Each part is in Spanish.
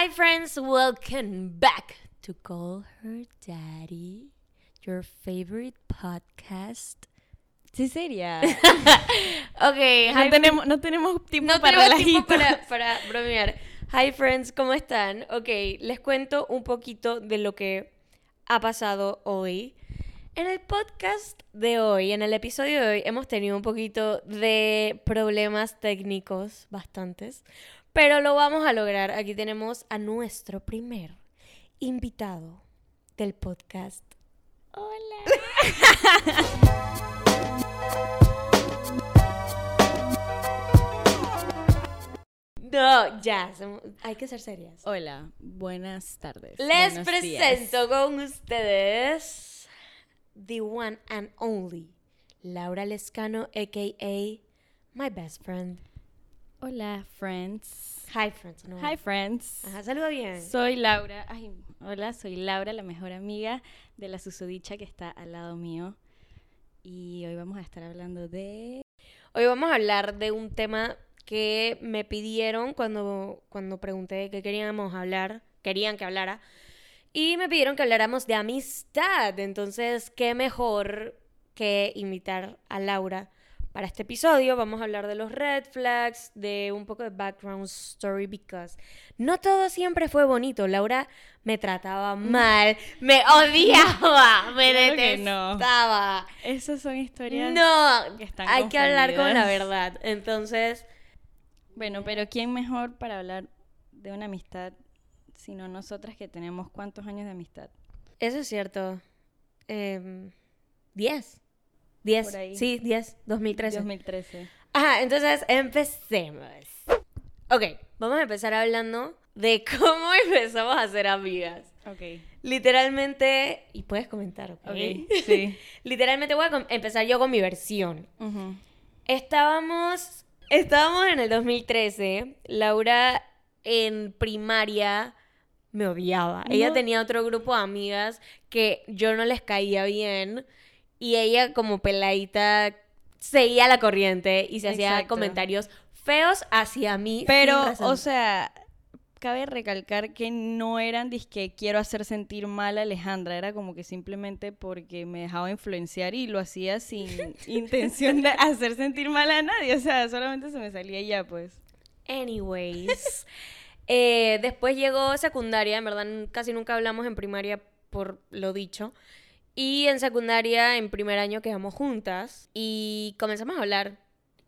Hi, friends, welcome back to Call Her Daddy, your favorite podcast. Sí, sería. ok, No tenemos, no tenemos tiempo no para tenemos tiempo para, para bromear. Hi, friends, ¿cómo están? Ok, les cuento un poquito de lo que ha pasado hoy. En el podcast de hoy, en el episodio de hoy, hemos tenido un poquito de problemas técnicos, bastantes, pero lo vamos a lograr. Aquí tenemos a nuestro primer invitado del podcast. Hola. No, ya, hay que ser serias. Hola, buenas tardes. Les buenos presento días. con ustedes the one and only Laura Lescano, aka my best friend. Hola, friends. Hi, friends. No. Hi, friends. Ajá, saluda bien. Soy Laura. Ay, hola, soy Laura, la mejor amiga de la susodicha que está al lado mío. Y hoy vamos a estar hablando de. Hoy vamos a hablar de un tema que me pidieron cuando, cuando pregunté qué queríamos hablar, querían que hablara, y me pidieron que habláramos de amistad. Entonces, qué mejor que invitar a Laura para este episodio. Vamos a hablar de los red flags, de un poco de background story, because no todo siempre fue bonito. Laura me trataba mal, me odiaba, me Claro que no. detestaba. Esas son historias. No, que están hay que hablar con la verdad. Entonces, Bueno, pero ¿quién mejor para hablar de una amistad sino nosotras que tenemos cuántos años de amistad? eso es cierto. Em, 10. 10. Por ahí. Sí, 10. 2013. 2013. Ajá, entonces empecemos. Ok, vamos a empezar hablando de cómo empezamos a ser amigas. Ok. Literalmente, y puedes comentar, ¿ok? Ok, sí. Literalmente voy a empezar yo con mi versión. Estábamos, estábamos en el 2013. Laura en primaria me odiaba. Ella tenía otro grupo de amigas que yo no les caía bien y ella como peladita seguía la corriente y se hacía comentarios feos hacia mí. Pero, o sea, cabe recalcar que no eran disque quiero hacer sentir mal a Alejandra, era como que simplemente porque me dejaba influenciar y lo hacía sin intención de hacer sentir mal a nadie, o sea, solamente se me salía ya, pues. Anyways. eh, después llegó secundaria, en verdad casi nunca hablamos en primaria por lo dicho. Y en secundaria, en primer año, quedamos juntas y comenzamos a hablar.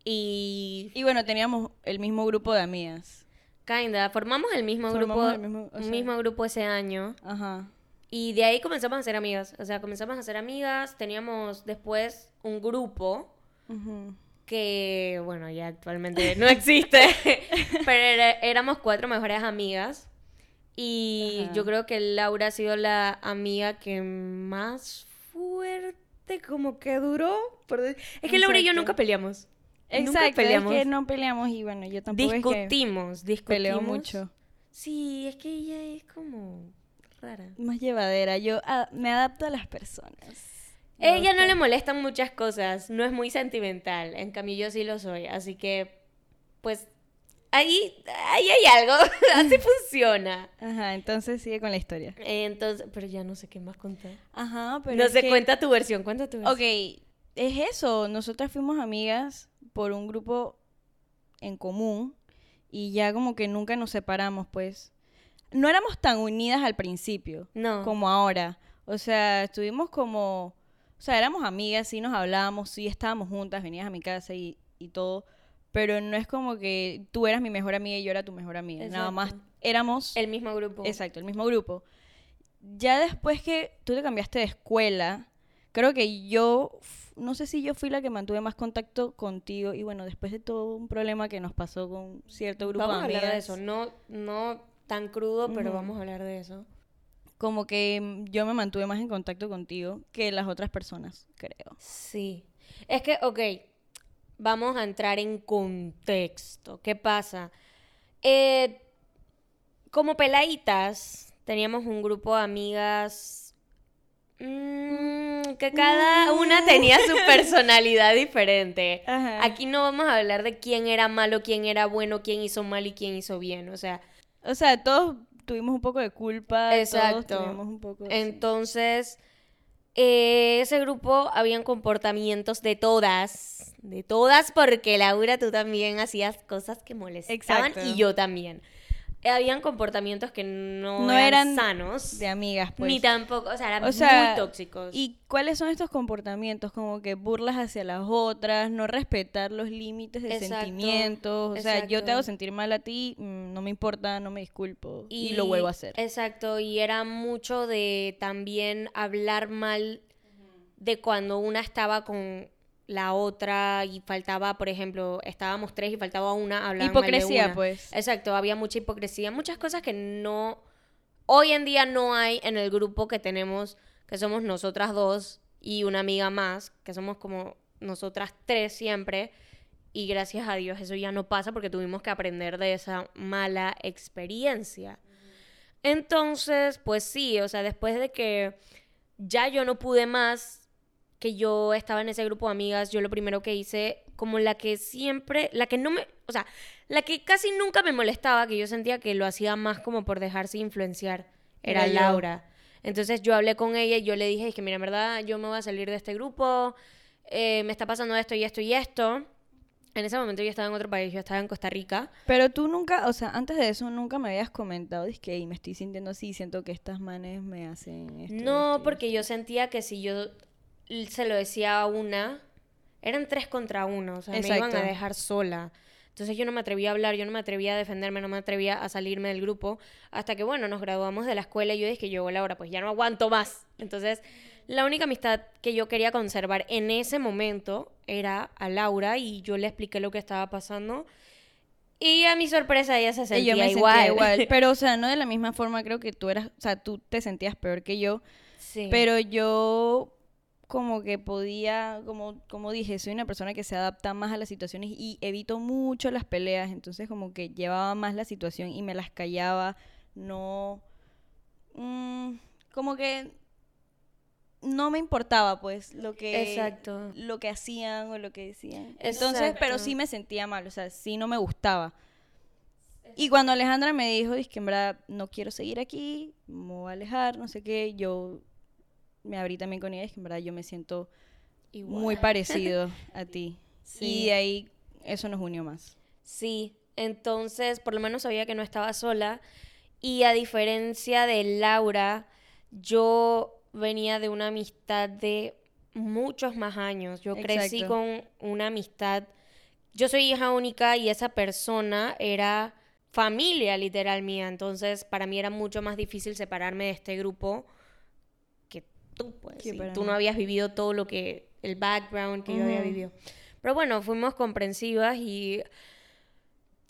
Y, Y bueno, teníamos el mismo grupo de amigas. kinda, formamos el mismo Formamos grupo, el mismo- o sea- mismo grupo ese año. Ajá. Y de ahí comenzamos a ser amigas. O sea, comenzamos a ser amigas. Teníamos después un grupo Ujú. que, bueno, ya actualmente no existe, pero era- éramos cuatro mejores amigas. Y Ajá. yo creo que Laura ha sido la amiga que más fuerte como que duró. por Es que Laura y yo nunca peleamos. Exacto, nunca es peleamos. que no peleamos y bueno, yo tampoco es que discutimos, discutimos. peleo mucho. Sí, es que ella es como rara. Más llevadera, yo me adapto a las personas. Ella no le molestan muchas cosas, no es muy sentimental, en cambio yo sí lo soy, así que pues ahí, ahí hay algo, así funciona. Ajá, entonces sigue con la historia. Entonces, pero ya no sé qué más contar. Ajá, pero no sé, que- cuenta tu versión, cuenta tu versión. Ok, es eso. Nosotras fuimos amigas por un grupo en común y ya como que nunca nos separamos, pues. No éramos tan unidas al principio No. como ahora. O sea, estuvimos como... O sea, éramos amigas, sí nos hablábamos, sí estábamos juntas, venías a mi casa y, y todo. Pero no es como que tú eras mi mejor amiga y yo era tu mejor amiga. Nada más Exacto. éramos... El mismo grupo. Exacto, el mismo grupo. Ya después que tú te cambiaste de escuela, creo que yo, no sé si yo fui la que mantuve más contacto contigo y bueno, después de todo un problema que nos pasó con cierto grupo Vamos a de hablar de amigas, eso, no, no tan crudo, pero vamos a hablar de eso. como que mm, yo me mantuve más en contacto contigo que las otras personas, creo. Sí. Es que, ok, vamos a entrar en contexto. ¿Qué pasa? Eh, como peladitas, teníamos un grupo de amigas mm, que cada una tenía su personalidad diferente. Ajá. Aquí no vamos a hablar de quién era malo, quién era bueno, quién hizo mal y quién hizo bien. O sea, O sea, todos tuvimos un poco de culpa. Todos Exacto. tuvimos un poco. sí. Eh, ese grupo habían comportamientos de todas, de todas, porque Laura, tú también hacías cosas que molestaban Exacto. y yo también. Eh, Habían comportamientos que no, No eran, eran sanos, de amigas, pues. ni tampoco, o sea, eran O sea, muy tóxicos. ¿Y cuáles son estos comportamientos? Como que burlas hacia las otras, no respetar los límites de Exacto, sentimientos. O sea, yo te hago sentir mal a ti, no me importa, no me disculpo. Y, lo vuelvo a hacer. Exacto, y era mucho de también hablar mal de cuando una estaba con la otra y faltaba, por ejemplo, estábamos tres y faltaba una, hablaban mal de Hipocresía, una. pues. Exacto, había mucha hipocresía, muchas cosas que no, hoy en día no hay en el grupo que tenemos, que somos nosotras dos y una amiga más, que somos como nosotras tres siempre. Y gracias a Dios eso ya no pasa porque tuvimos que aprender de esa mala experiencia. Entonces, pues sí, o sea, después de que ya yo no pude más, que yo estaba en ese grupo de amigas, yo lo primero que hice, como la que siempre, la que no me, o sea, la que casi nunca me molestaba, que yo sentía que lo hacía más como por dejarse influenciar, era, Era yo. Laura. Entonces yo hablé con ella y yo le dije, es que mira, en verdad yo me voy a salir de este grupo, eh, me está pasando esto y esto y esto. En ese momento yo estaba en otro país, yo estaba en Costa Rica. Pero tú nunca, o sea, antes de eso nunca me habías comentado, es que "Ey, me estoy sintiendo así, siento que estas manes me hacen esto. No, esto porque yo sentía que si yo se lo decía a una, eran tres contra uno, o sea, me iban a dejar sola. Entonces yo no me atrevía a hablar, yo no me atrevía a defenderme, no me atrevía a salirme del grupo, hasta que, bueno, nos graduamos de la escuela y yo dije llegó la hora, pues ya no aguanto más. Entonces, la única amistad que yo quería conservar en ese momento era a Laura y yo le expliqué lo que estaba pasando. Y a mi sorpresa ella se Y sentía yo me igual. sentía igual. Pero, o sea, no de la misma forma, creo que tú eras, o sea, tú te sentías peor que yo. Sí. Pero yo como que podía, como, como dije, soy una persona que se adapta más a las situaciones y evito mucho las peleas. Entonces como que llevaba más la situación y me las callaba. No... mm, como que no me importaba pues lo que Exacto. lo que hacían o lo que decían. Entonces, pero sí me sentía mal, o sea, sí no me gustaba. Y cuando Alejandra me dijo, es que en verdad no quiero seguir aquí, me voy a alejar, no sé qué, yo me abrí también con ella, es que en verdad yo me siento muy parecido a ti. Sí. Y de ahí eso nos unió más. Sí, entonces por lo menos sabía que no estaba sola. Y a diferencia de Laura, yo venía de una amistad de muchos más años. Yo crecí con una amistad. Yo soy hija única y esa persona era familia literal mía. Entonces para mí era mucho más difícil separarme de este grupo que tú, pues. Sí, tú no habías vivido todo lo que, el background que yo había vivido. Pero bueno, fuimos comprensivas y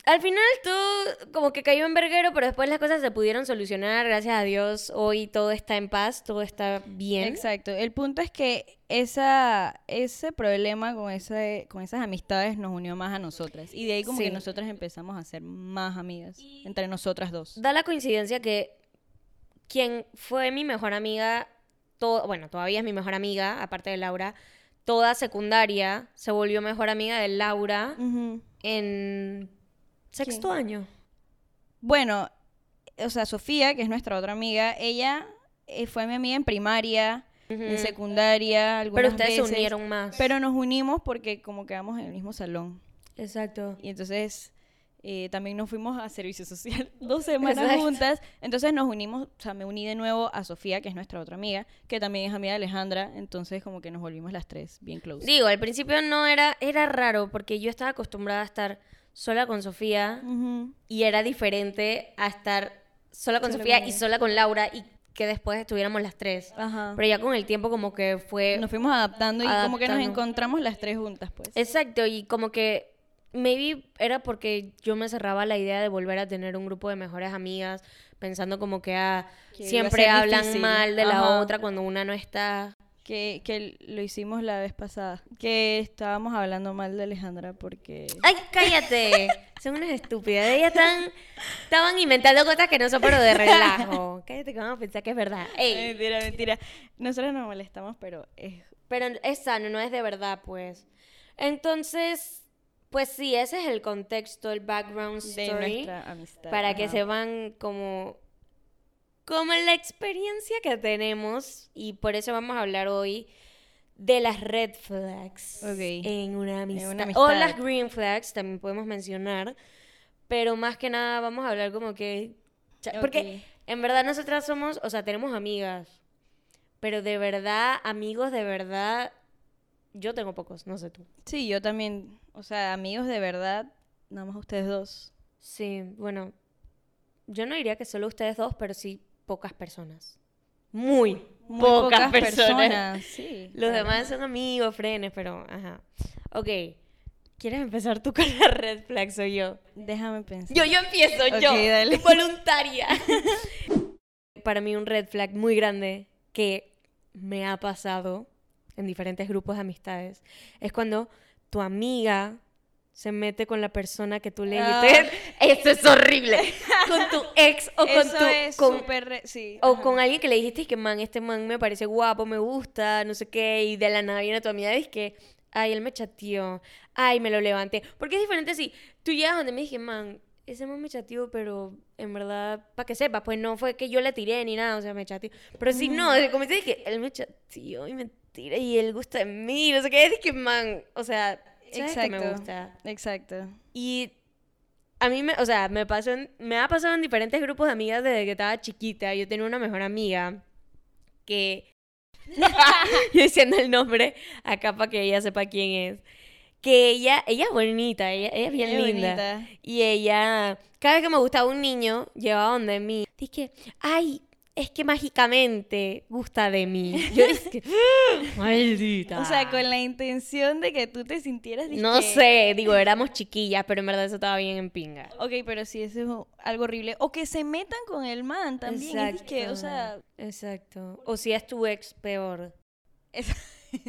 al final todo como que cayó en verguero, pero después las cosas se pudieron solucionar, gracias a Dios. Hoy todo está en paz, todo está bien. Exacto. El punto es que esa, ese problema con, ese, con esas amistades nos unió más a nosotras. Y de ahí como Sí. que nosotras empezamos a ser más amigas entre nosotras dos. Da la coincidencia que quien fue mi mejor amiga, to- bueno, todavía es mi mejor amiga, aparte de Laura, toda secundaria se volvió mejor amiga de Laura en sexto año. Bueno, o sea, Sofía, que es nuestra otra amiga, ella eh, fue mi amiga en primaria, en secundaria, algunas Pero ustedes se veces, unieron más. Pero nos unimos porque como quedamos en el mismo salón. Exacto. Y entonces eh, también nos fuimos a servicio social dos semanas Exacto. juntas. Entonces nos unimos, o sea, me uní de nuevo a Sofía, que es nuestra otra amiga, que también es amiga de Alejandra. Entonces como que nos volvimos las tres bien close. Digo, al principio no era, era raro porque yo estaba acostumbrada a estar sola con Sofía y era diferente a estar sola con Sola Sofía con y sola con Laura y que después estuviéramos las tres. Ajá. Pero ya con el tiempo como que fue... Nos fuimos adaptando y como que nos encontramos las tres juntas, pues. Exacto, y como que maybe era porque yo me cerraba la idea de volver a tener un grupo de mejores amigas, pensando como que ah, siempre hablan difícil. mal de la Ajá. otra cuando una no está. Que, que lo hicimos la vez pasada. Que estábamos hablando mal de Alejandra porque... ¡Ay, cállate! Son unas estúpidas. Ellas están, estaban inventando cosas que no son, pero de relajo. Cállate que vamos a pensar que es verdad. Ey, Mentira, mentira. Nosotros nos molestamos, pero es... pero es sano, no es de verdad, pues. Entonces, pues sí, ese es el contexto, el background de story. nuestra amistad. para que se van como como la experiencia que tenemos, y por eso vamos a hablar hoy de las red flags Ok. en, una amistad. una O las green flags también podemos mencionar, pero más que nada vamos a hablar como que... Porque en verdad nosotras somos, o sea, tenemos amigas, pero de verdad, amigos de verdad, yo tengo pocos, no sé tú. Sí, yo también. O sea, amigos de verdad, nada más ustedes dos. Sí, bueno, yo no diría que solo ustedes dos, pero sí pocas personas. Muy, Muy pocas, personas. Sí. Los claro. demás son amigos, frenes, pero ajá. Ok, ¿quieres empezar tú con la red flag? Soy yo. Déjame pensar. Yo, yo empiezo, yo, dale. voluntaria. Para mí un red flag muy grande que me ha pasado en diferentes grupos de amistades es cuando tu amiga se mete con la persona que tú le Ah. dijiste. Eso es horrible. Con tu ex o con Eso tu es con- re- Sí. o ajá. con alguien que le dijiste que man, este man me parece guapo, me gusta, no sé qué, y de la nada viene tu amiga y que, ay, él me chateó, ay, me lo levanté. Porque es diferente si tú llegas donde me dije, man, ese man me chateó, pero en verdad, para que sepas, pues no fue que yo le tiré ni nada, o sea, me chateó. Pero si no, como te dije, él me chateó y me tira y él gusta de mí, no sé qué, es que man, o sea, sabes que me Exacto. gusta. Exacto. Y a mí, me, o sea, me, pasó en- me ha pasado en diferentes grupos de amigas desde que estaba chiquita. Yo tenía una mejor amiga que... yo diciendo el nombre acá para que ella sepa quién es. Que ella, ella es bonita, ella, ella es bien Ella linda. bonita. Y ella, cada vez que me gustaba un niño, llevaba donde mí. Dije, ay, es que mágicamente gusta de mí. Yo dije, maldita. O sea, con la intención de que tú te sintieras... No sé, digo, éramos chiquillas, pero en verdad eso estaba bien en pinga. Ok, pero sí, eso es algo horrible. O que se metan con el man también. Es que, o sea... Exacto. O si es tu ex, peor. es-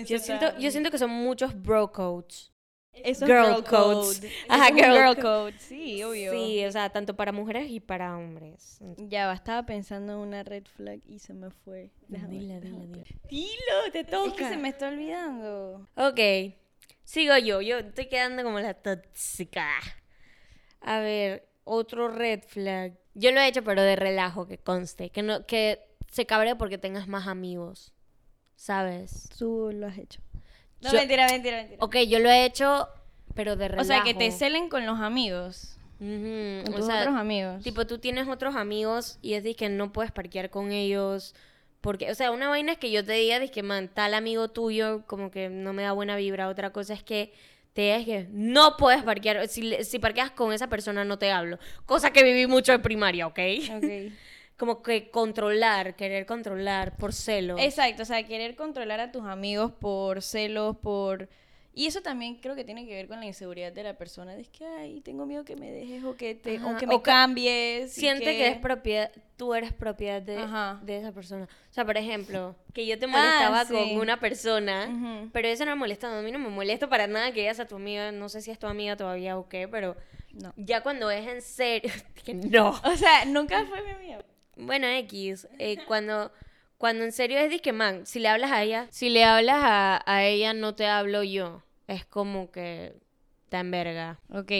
Yo siento, yo siento que son muchos bro codes. Eso es girl girl codes. code. Ajá, es girl girl co- code. Sí, obvio. Sí, o sea, tanto para mujeres y para hombres. Ya va, estaba pensando en una red flag y se me fue. Déjame- Dila, dila, déjame dila. pensar. Dilo, te Es toca. que se me está olvidando. Ok, sigo yo. Yo estoy quedando como la tóxica. A ver, otro red flag. Yo lo he hecho, pero de relajo, que conste. Que, no, que se cabre porque tengas más amigos. ¿Sabes? Tú lo has hecho. No, Yo- mentira, mentira, mentira. Ok, yo lo he hecho, pero de relajo. O sea, que te celen con los amigos. Con o tus sea, otros amigos. Tipo, tú tienes otros amigos y es de que no puedes parquear con ellos. Porque, o sea, una vaina es que yo te diga, de que, man, tal amigo tuyo como que no me da buena vibra. Otra cosa es que te digas que no puedes parquear. Si, si parqueas con esa persona, no te hablo. Cosa que viví mucho en primaria, ¿ok? Ok. Como que controlar, querer controlar por celo. Exacto, o sea, querer controlar a tus amigos por celos, por... Y eso también creo que tiene que ver con la inseguridad de la persona. Es que, ay, tengo miedo que me dejes o que, te, Ajá, o que me o que cambies. Siente que... es propiedad, tú eres propiedad de, de esa persona. O sea, por ejemplo, que yo te Ah, molestaba sí. con una persona, Ujú. pero eso no me molesta, a mí no me molesta para nada que ella sea tu amiga, no sé si es tu amiga todavía o qué, pero No. ya cuando es en serio, que no. O sea, nunca fue mi amiga. Bueno, X, eh, cuando, cuando en serio es de que, man, si le hablas a ella, si le hablas a, a ella, no te hablo yo. Es como que te enverga. Ok,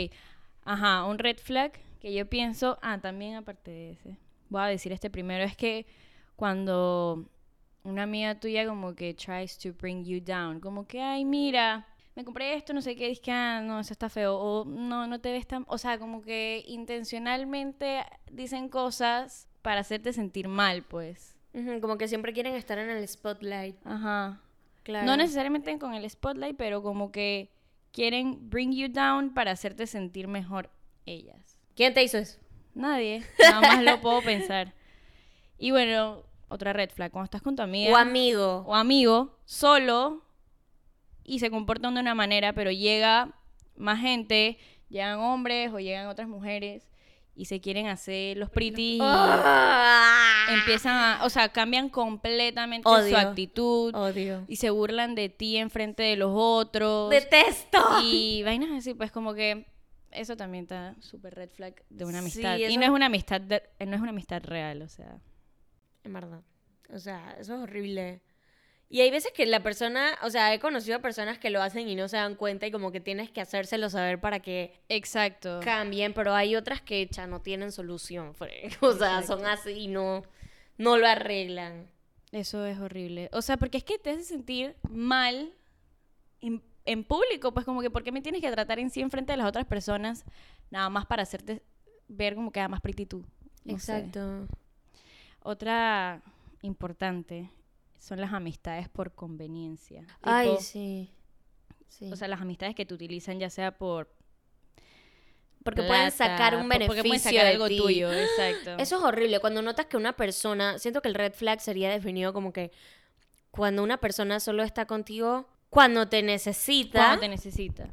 ajá, un red flag que yo pienso, ah, también aparte de ese, voy a decir este primero, es que cuando una amiga tuya como que tries to bring you down, como que, ay, mira, me compré esto, no sé qué, dices que, ah, no, eso está feo, o no, no te ves tan, o sea, como que intencionalmente dicen cosas para hacerte sentir mal, pues. Como que siempre quieren estar en el spotlight. Ajá. Claro. No necesariamente con el spotlight, pero como que quieren bring you down para hacerte sentir mejor ellas. ¿Quién te hizo eso? Nadie, nada más lo puedo pensar. Y bueno, otra red flag, cuando estás con tu amiga O amigo. o amigo solo y se comportan de una manera, pero llega más gente, llegan hombres o llegan otras mujeres y se quieren hacer los pretty y Ah. empiezan a, o sea, cambian completamente su actitud Odio. y se burlan de ti enfrente de los otros. Detesto. Y vainas así, pues como que eso también está súper red flag de una Sí, amistad. Y no es una amistad, de- no es una amistad real, o sea. En verdad. O sea, eso es horrible. Y hay veces que la persona, o sea, he conocido a personas que lo hacen y no se dan cuenta y como que tienes que hacérselo saber para que Exacto. cambien, pero hay otras que ya no tienen solución. O sea, son así y no, no lo arreglan. Eso es horrible. O sea, porque es que te hace sentir mal en, en público, pues como que ¿por qué me tienes que tratar en sí en frente de las otras personas nada más para hacerte ver como que da más pretty tú? No sé. Exacto. Otra importante son las amistades por conveniencia. Ay, Tipo, sí. Sí. O sea, las amistades que te utilizan ya sea por porque pueden sacar un beneficio porque pueden sacar de algo ti. tuyo, exacto. Eso es horrible. Cuando notas que una persona, siento que el red flag sería definido como que cuando una persona solo está contigo cuando te necesita, Cuando te necesita.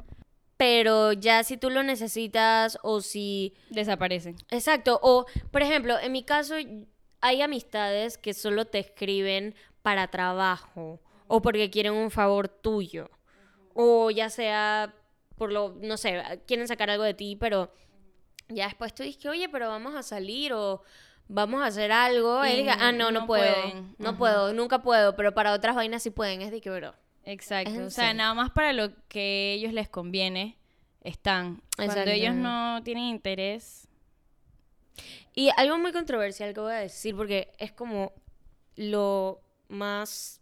pero ya si tú lo necesitas o si Desaparecen. Exacto, o por ejemplo, en mi caso hay amistades que solo te escriben para trabajo o porque quieren un favor tuyo o ya sea por lo, no sé, quieren sacar algo de ti, pero ya después tú dices que, oye, pero vamos a salir o vamos a hacer algo, Y él diga, ah, no, no, no puedo, pueden. no Ajá. puedo, nunca puedo, pero para otras vainas sí pueden, es de que, bro. Exacto. O sea, nada más para lo que a ellos les conviene están. Cuando ellos no tienen interés. Y algo muy controversial que voy a decir, porque es como lo más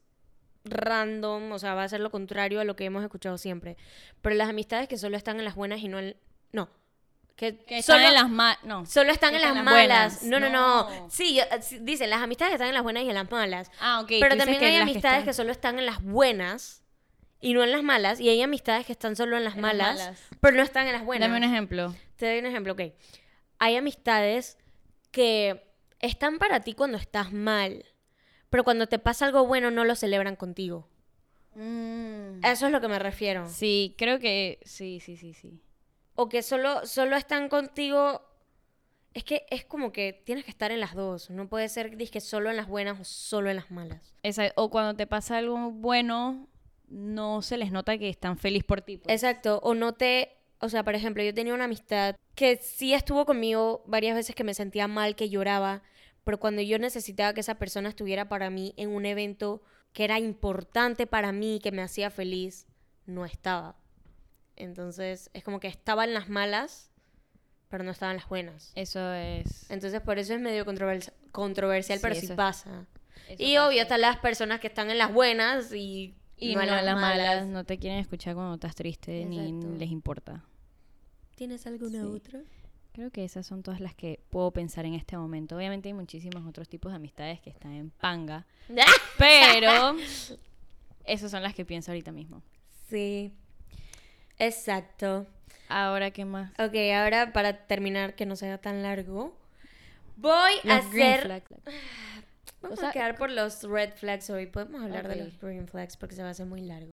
random, o sea, va a ser lo contrario a lo que hemos escuchado siempre. Pero las amistades que solo están en las buenas y no en... No. Que, Que solo, están en las malas. No. solo están en las malas. buenas. No, no, no, No. Sí, dicen, las amistades que están en las buenas y en las malas. Ah, ok. Pero también hay que amistades que solo están en las buenas y no en las malas. Y hay amistades que están solo en las en las malas, malas. pero no están en las buenas. Dame un ejemplo. Te doy un ejemplo, ok. Hay amistades que están para ti cuando estás mal, pero cuando te pasa algo bueno no lo celebran contigo. A Eso es lo que me refiero. Sí, creo que sí, sí, sí, sí. O que solo, solo están contigo. Es que es como que tienes que estar en las dos. No puede ser que solo en las buenas o solo en las malas. Esa- o cuando te pasa algo bueno, no se les nota que están felices por ti. pues. Exacto. O no te. O sea, por ejemplo, yo tenía una amistad que sí estuvo conmigo varias veces que me sentía mal, que lloraba, pero cuando yo necesitaba que esa persona estuviera para mí en un evento que era importante para mí, que me hacía feliz, no estaba. Entonces, es como que estaba en las malas, pero no estaba en las buenas. Eso es. Entonces, por eso es medio controvers- controversial, Sí, pero sí es- pasa. eso Y pasa. obvio, están las personas que están en las buenas y, Y no en las malas. no te quieren escuchar cuando estás triste Exacto. ni les importa. ¿Tienes alguna Sí. otra? Creo que esas son todas las que puedo pensar en este momento. Obviamente hay muchísimos otros tipos de amistades que están en panga, pero esas son las que pienso ahorita mismo. Sí. Exacto. Ahora, ¿qué más? Ok, ahora para terminar, que no sea tan largo, voy a Los hacer... flag. Vamos O sea, a quedar por los red flags hoy. Podemos hablar de Ok. los green flags porque se va a hacer muy largo.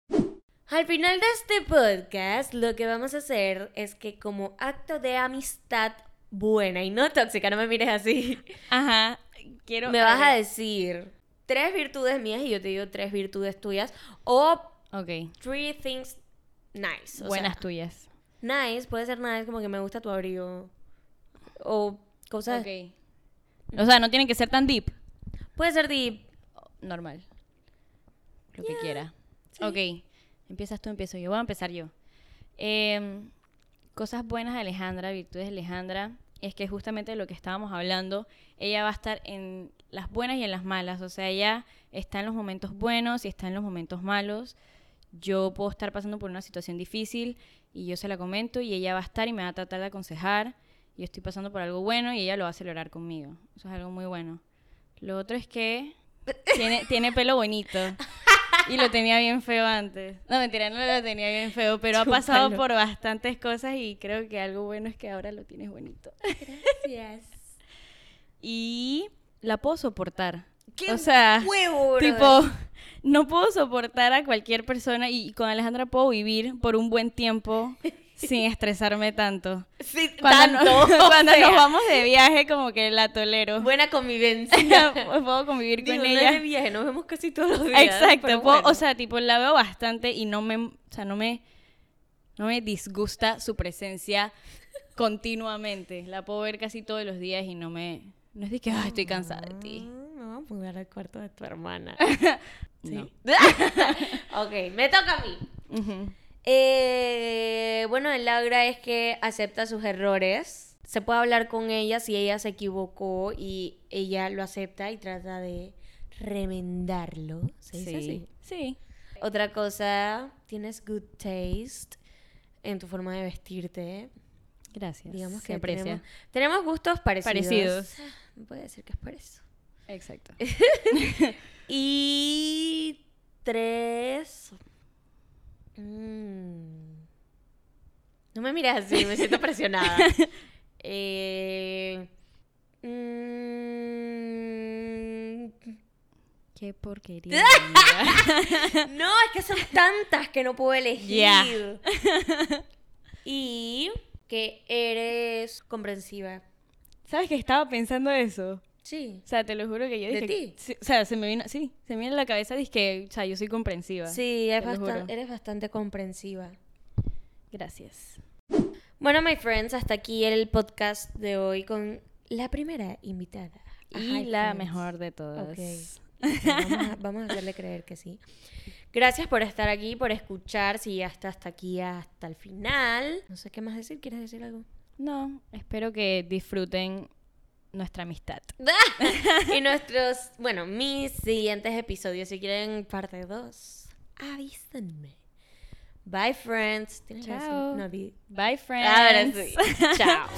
Al final de este podcast, lo que vamos a hacer es que como acto de amistad buena y no tóxica, no me mires así, Ajá. Quiero. me vas a decir tres virtudes mías y yo te digo tres virtudes tuyas o Ok. three things nice. o Buenas sea, tuyas. Nice, puede ser nice como que me gusta tu abrigo. O cosas. Ok. O sea, no tienen que ser tan deep. Puede ser deep. Normal. Lo que quiera. Ok. Empiezas tú, empiezo yo. Voy a empezar yo. Em, cosas buenas de Alejandra, virtudes de Alejandra, es que justamente de lo que estábamos hablando, ella va a estar en las buenas y en las malas. O sea, ella está en los momentos buenos y está en los momentos malos. Yo puedo estar pasando por una situación difícil y yo se la comento y ella va a estar y me va a tratar de aconsejar. Yo estoy pasando por algo bueno y ella lo va a celebrar conmigo. Eso es algo muy bueno. Lo otro es que tiene, tiene pelo bonito. Y lo tenía bien feo antes. No, mentira, no lo tenía bien feo, pero ha pasado por bastantes cosas y creo que algo bueno es que ahora lo tienes bonito. Gracias. Y la puedo soportar. ¡Qué o sea, huevo, tipo, no puedo soportar a cualquier persona y con Alejandra puedo vivir por un buen tiempo sin estresarme tanto. Sí, Cuando, tanto. no- o cuando sea, nos vamos de viaje, como que la tolero. Buena convivencia. puedo convivir Digo, con no ella. de viaje, nos vemos casi todos los días. Exacto, puedo- bueno. o sea, tipo la veo bastante y no me, o sea, no me, no me disgusta su presencia continuamente. La puedo ver casi todos los días y no me, no es de que "Ay, estoy cansada de ti. Ah, Me voy al cuarto de tu hermana. No. ok, me toca a mí. Ujú. Eh, bueno, el Laura es que acepta sus errores se puede hablar con ella si ella se equivocó y ella lo acepta y trata de remendarlo. ¿Se dice así? Sí. Otra cosa, tienes good taste en tu forma de vestirte. Gracias. Digamos Se que aprecia. tenemos, tenemos gustos parecidos. Parecidos. No puede decir que es por eso. Exacto. Y tres. Mm. No me miras así, me siento presionada. Eh, mm, Qué porquería. No, es que son tantas que no puedo elegir. Y que eres comprensiva. ¿Sabes que estaba pensando eso? Sí. O sea, te lo juro que yo ¿De dije... ti? sí, o sea, se me vino... Sí, se me vino a la cabeza, dije que... O sea, yo soy comprensiva. Sí, es bastan- eres bastante comprensiva. Gracias. Bueno, my friends, hasta aquí el podcast de hoy con la primera invitada. Y la Friends. mejor de todas. Ok. Vamos a, vamos a hacerle creer que sí. Gracias por estar aquí, por escuchar. Si ya está hasta aquí, hasta el final. No sé qué más decir. ¿Quieres decir algo? No, espero que disfruten nuestra amistad. y nuestros, bueno, mis siguientes episodios, si quieren parte 2, avísenme. Bye friends. Chao. No, Bye friends. Ahora sí. Chao.